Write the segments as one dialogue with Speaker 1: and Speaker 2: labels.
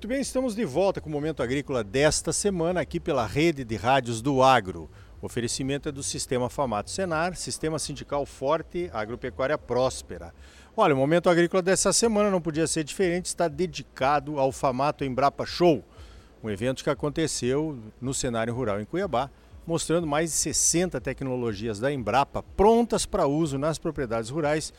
Speaker 1: Muito bem, estamos de volta com o Momento Agrícola desta semana aqui pela rede de rádios do Agro. O oferecimento é do Sistema Famato Senar, Sistema Sindical Forte, Agropecuária Próspera. Olha, o Momento Agrícola dessa semana não podia ser diferente, está dedicado ao Famato Embrapa Show, um evento que aconteceu no cenário rural em Cuiabá, mostrando mais de 60 tecnologias da Embrapa prontas para uso nas propriedades rurais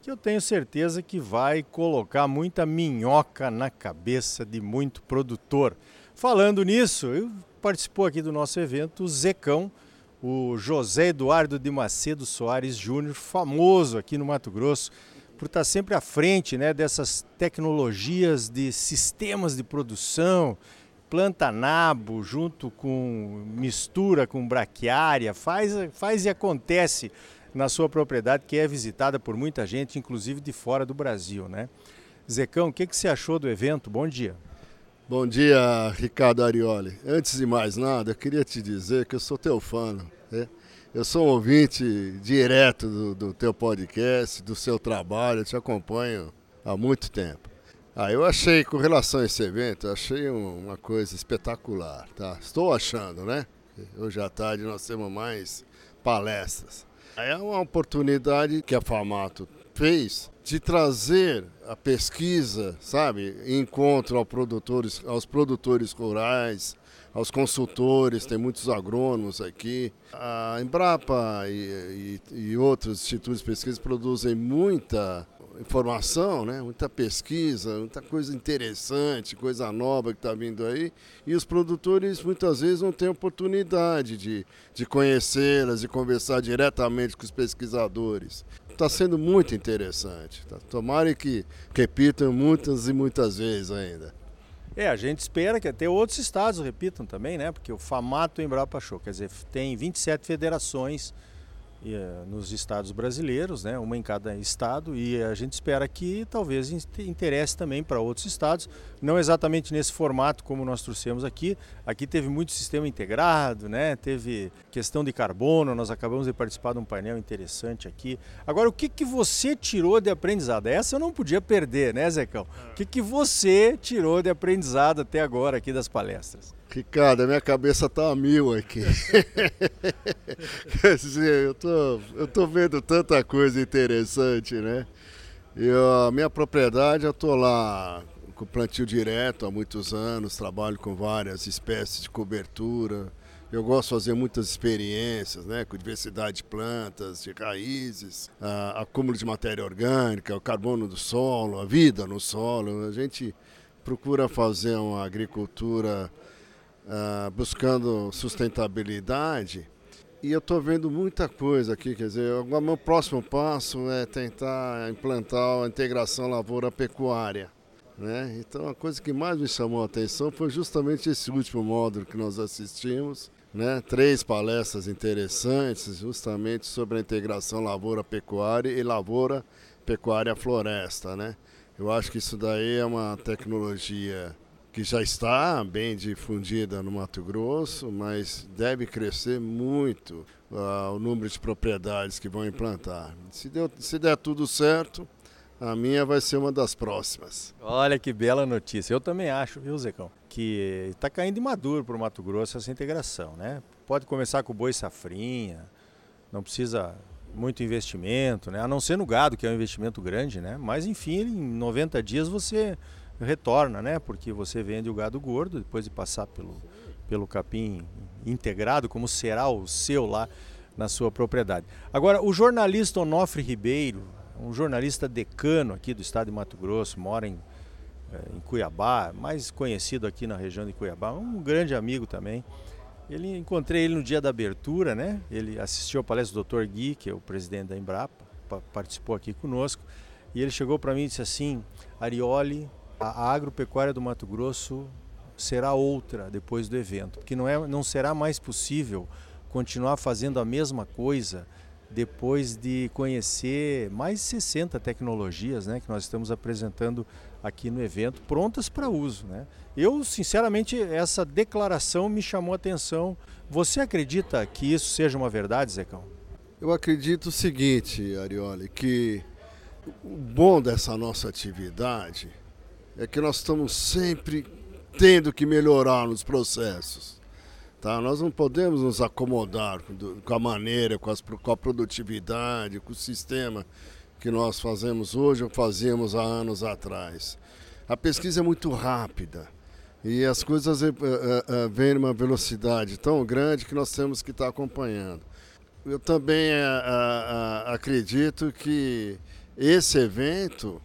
Speaker 1: que eu tenho certeza que vai colocar muita minhoca na cabeça de muito produtor. Falando nisso, participou aqui do nosso evento o Zecão, o José Eduardo de Macedo Soares Júnior, famoso aqui no Mato Grosso, por estar sempre à frente né, dessas tecnologias de sistemas de produção, planta nabo junto com mistura com braquiária, faz, faz e acontece na sua propriedade, que é visitada por muita gente, inclusive de fora do Brasil, né? Zecão, o que, que você achou do evento? Bom dia.
Speaker 2: Bom dia, Ricardo Arioli. Antes de mais nada, eu queria te dizer que eu sou teu fã. Né? Eu sou um ouvinte direto do, do teu podcast, do seu trabalho, eu te acompanho há muito tempo. Ah, eu achei, com relação a esse evento, achei uma coisa espetacular, tá? Estou achando, né? Hoje à tarde nós temos mais palestras. É uma oportunidade que a Famato fez de trazer a pesquisa, sabe, encontro aos produtores, aos produtores rurais, aos consultores, tem muitos agrônomos aqui. A Embrapa e, e, e outros institutos de pesquisa produzem muita informação, né? muita pesquisa, muita coisa interessante, coisa nova que está vindo aí. E os produtores muitas vezes não têm oportunidade de, de conhecê-las, de conversar diretamente com os pesquisadores. Está sendo muito interessante. Tá? Tomara que repitam muitas e muitas vezes ainda.
Speaker 1: É, a gente espera que até outros estados repitam também, né? Porque o Famato Embrapa Show, quer dizer, tem 27 federações nos estados brasileiros, né, uma em cada estado, e a gente espera que talvez interesse também para outros estados, não exatamente nesse formato como nós trouxemos aqui. Aqui teve muito sistema integrado, né, teve questão de carbono, nós acabamos de participar de um painel interessante aqui. Agora, o que, que você tirou de aprendizado? Essa eu não podia perder, né, Zecão? O que, que você tirou de aprendizado até agora aqui das palestras?
Speaker 2: Ricardo, a minha cabeça tá a mil aqui. Quer dizer, eu tô, eu tô vendo tanta coisa interessante, né? E a minha propriedade, eu tô lá com plantio direto há muitos anos, trabalho com várias espécies de cobertura. Eu gosto de fazer muitas experiências, né, com diversidade de plantas, de raízes, acúmulo de matéria orgânica, o carbono do solo, a vida no solo. A gente procura fazer uma agricultura uh, buscando sustentabilidade. E eu estou vendo muita coisa aqui, quer dizer, o meu próximo passo é tentar implantar a integração lavoura-pecuária. Né? Então a coisa que mais me chamou a atenção foi justamente esse último módulo que nós assistimos, né? três palestras interessantes justamente sobre a integração lavoura-pecuária e lavoura-pecuária-floresta. Né? Eu acho que isso daí é uma tecnologia que já está bem difundida no Mato Grosso, mas deve crescer muito uh, o número de propriedades que vão implantar. Se, deu, se der tudo certo, a minha vai ser uma das próximas.
Speaker 1: Olha que bela notícia. Eu também acho, viu, Zecão, que está caindo maduro para o Mato Grosso essa integração, né? Pode começar com o boi safrinha, não precisa muito investimento, né? A não ser no gado, que é um investimento grande, né? Mas enfim, em 90 dias você retorna, né? Porque você vende o gado gordo depois de passar pelo, pelo capim integrado, como será o seu lá na sua propriedade. Agora, o jornalista Onofre Ribeiro, um jornalista decano aqui do estado de Mato Grosso, mora em, eh, em Cuiabá, mais conhecido aqui na região de Cuiabá, um grande amigo também. Ele encontrei ele no dia da abertura, né? Ele assistiu a palestra do Dr. Gui, que é o presidente da Embrapa, participou aqui conosco, e ele chegou para mim e disse assim: Arioli, a agropecuária do Mato Grosso será outra depois do evento, porque não, é, não será mais possível continuar fazendo a mesma coisa depois de conhecer mais de 60 tecnologias né, que nós estamos apresentando aqui no evento, prontas para uso. Né? Eu, sinceramente, essa declaração me chamou a atenção. Você acredita que isso seja uma verdade, Zecão?
Speaker 2: Eu acredito o seguinte, Arioli, que o bom dessa nossa atividade é que nós estamos sempre tendo que melhorar nos processos. Tá? Nós não podemos nos acomodar com a maneira, com, as, com a produtividade, com o sistema que nós fazemos hoje ou fazíamos há anos atrás. A pesquisa é muito rápida e as coisas uh, uh, uh, vêm numa velocidade tão grande que nós temos que estar acompanhando. Eu também acredito que esse evento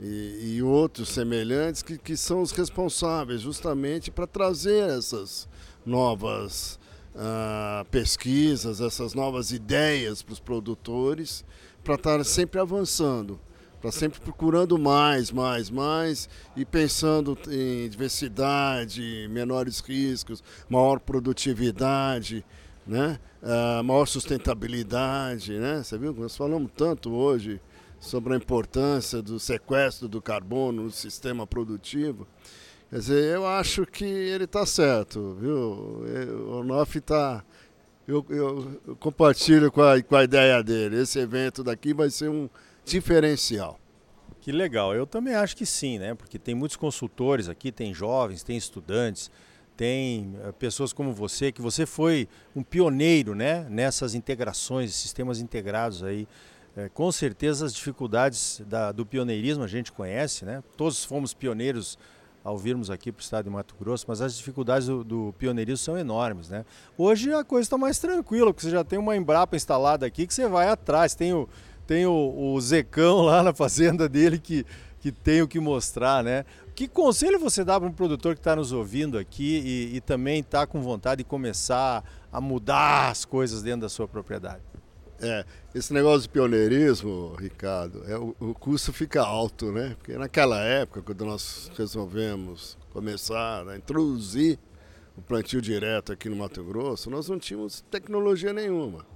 Speaker 2: e, e outros semelhantes que, que são os responsáveis justamente para trazer essas novas uh, pesquisas, essas novas ideias para os produtores, para estar sempre avançando, para sempre procurando mais, mais, mais e pensando em diversidade, menores riscos, maior produtividade, né? Uh, maior sustentabilidade. Né? Você viu? Nós falamos tanto hoje sobre a importância do sequestro do carbono no sistema produtivo. Quer dizer, eu acho que ele está certo, viu? O NOF está. Eu, eu, eu, compartilho com a, com a ideia dele. Esse evento daqui vai ser um diferencial.
Speaker 1: Que legal. Eu também acho que sim, né? Porque tem muitos consultores aqui, tem jovens, tem estudantes, tem eh, pessoas como você, que você foi um pioneiro, né? Nessas integrações, sistemas integrados aí é, com certeza as dificuldades da, do pioneirismo a gente conhece, né? Todos fomos pioneiros ao virmos aqui para o estado de Mato Grosso, mas as dificuldades do, do pioneirismo são enormes, né? Hoje a coisa está mais tranquila, porque você já tem uma Embrapa instalada aqui que você vai atrás, tem o, tem o, o Zecão lá na fazenda dele que, que tem o que mostrar, né? Que conselho você dá para um produtor que está nos ouvindo aqui e, e também está com vontade de começar a mudar as coisas dentro da sua propriedade?
Speaker 2: É, esse negócio de pioneirismo, Ricardo, é, o, o, custo fica alto, né? Porque naquela época, quando nós resolvemos começar a introduzir o plantio direto aqui no Mato Grosso, nós não tínhamos tecnologia nenhuma.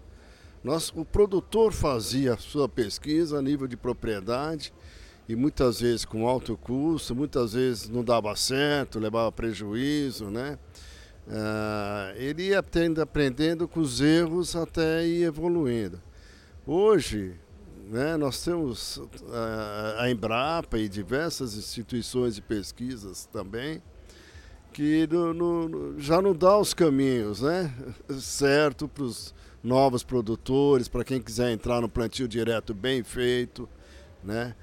Speaker 2: Nós, o produtor fazia a sua pesquisa a nível de propriedade e muitas vezes com alto custo, muitas vezes não dava certo, levava prejuízo, né? Uh, ele ia aprendendo com os erros até ir evoluindo. Hoje, né, nós temos a, a Embrapa e diversas instituições de pesquisas também que no, no, já não dá os caminhos né, certo para os novos produtores, para quem quiser entrar no plantio direto bem feito. Né.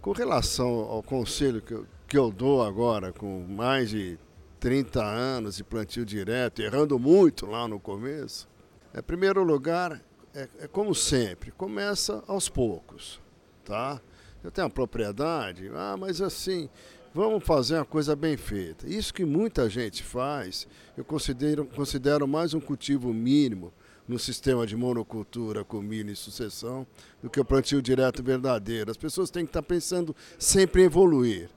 Speaker 2: Com relação ao conselho que eu, que eu dou agora, com mais de 30 anos de plantio direto, errando muito lá no começo. Em primeiro lugar, é, é como sempre, começa aos poucos, tá? Eu tenho uma propriedade, ah, mas assim, vamos fazer uma coisa bem feita. Isso que muita gente faz, eu considero, considero mais um cultivo mínimo no sistema de monocultura com milho e sucessão do que o plantio direto verdadeiro. As pessoas têm que estar pensando sempre em evoluir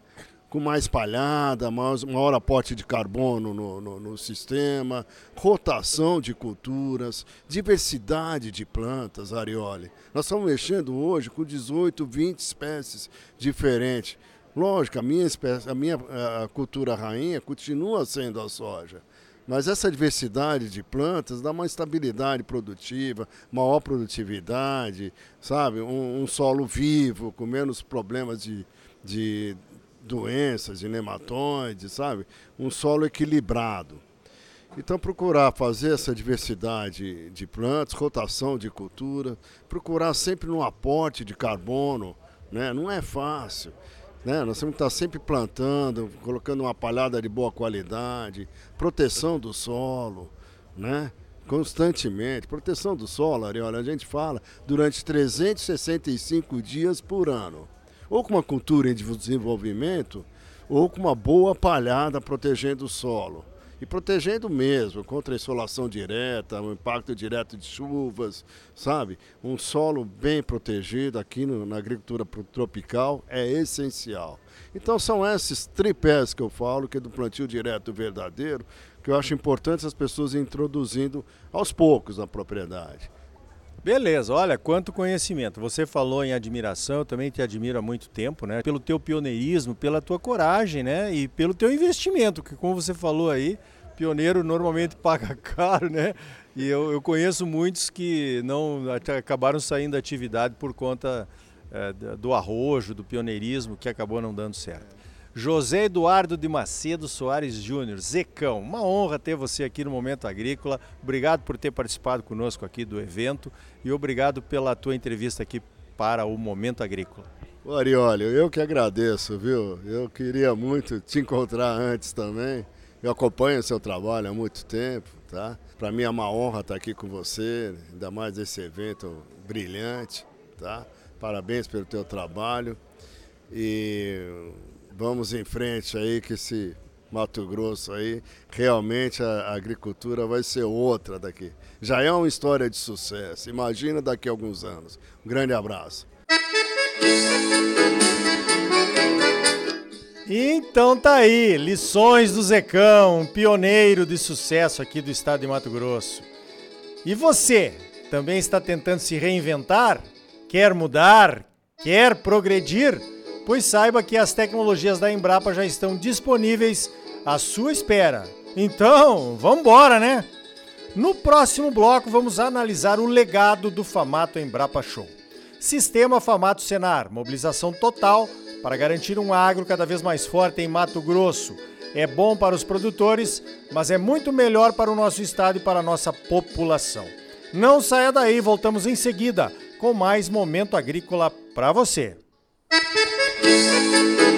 Speaker 2: com mais palhada, mais, maior aporte de carbono no, no, no, sistema, rotação de culturas, diversidade de plantas, Arioli. Nós estamos mexendo hoje com 18, 20 espécies diferentes. Lógico, a minha, espécie, a minha a cultura rainha continua sendo a soja. Mas essa diversidade de plantas dá uma estabilidade produtiva, maior produtividade, sabe? Um, um solo vivo, com menos problemas de, de doenças, de nematóides, sabe? Um solo equilibrado. Então, procurar fazer essa diversidade de plantas, rotação de cultura, procurar sempre no aporte de carbono, né? não é fácil. Né? Nós temos que estar sempre plantando, colocando uma palhada de boa qualidade, proteção do solo, né? constantemente. Proteção do solo, Ariola, a gente fala durante 365 dias por ano ou com uma cultura em desenvolvimento, ou com uma boa palhada protegendo o solo. E protegendo mesmo, contra a insolação direta, o impacto direto de chuvas, sabe? Um solo bem protegido aqui no, na agricultura tropical é essencial. Então são esses tripés que eu falo, que é do plantio direto verdadeiro, que eu acho importante as pessoas introduzindo aos poucos na propriedade.
Speaker 1: Beleza, olha, quanto conhecimento. Você falou em admiração, eu também te admiro há muito tempo, né? Pelo teu pioneirismo, pela tua coragem, né? E pelo teu investimento, que como você falou aí, pioneiro normalmente paga caro, né? E eu, eu conheço muitos que não acabaram saindo da atividade por conta é, do arrojo, do pioneirismo, que acabou não dando certo. José Eduardo de Macedo Soares Júnior, Zecão. Uma honra ter você aqui no Momento Agrícola. Obrigado por ter participado conosco aqui do evento e obrigado pela tua entrevista aqui para o Momento Agrícola.
Speaker 2: Ariolio, eu que agradeço, viu? Eu queria muito te encontrar antes também. Eu acompanho o seu trabalho há muito tempo, tá? Para mim é uma honra estar aqui com você, ainda mais esse evento brilhante, tá? Parabéns pelo teu trabalho e vamos em frente aí que esse Mato Grosso aí, realmente a agricultura vai ser outra daqui. Já é uma história de sucesso. Imagina daqui a alguns anos. Um grande abraço.
Speaker 1: Então tá aí, lições do Zecão, pioneiro de sucesso aqui do estado de Mato Grosso. E você, também está tentando se reinventar? Quer mudar? Quer progredir? Pois saiba que as tecnologias da Embrapa já estão disponíveis à sua espera. Então, vamos embora, né? No próximo bloco vamos analisar o legado do Famato Embrapa Show. Sistema Famato Senar, mobilização total para garantir um agro cada vez mais forte em Mato Grosso. É bom para os produtores, mas é muito melhor para o nosso estado e para a nossa população. Não saia daí, voltamos em seguida com mais momento agrícola para você. Música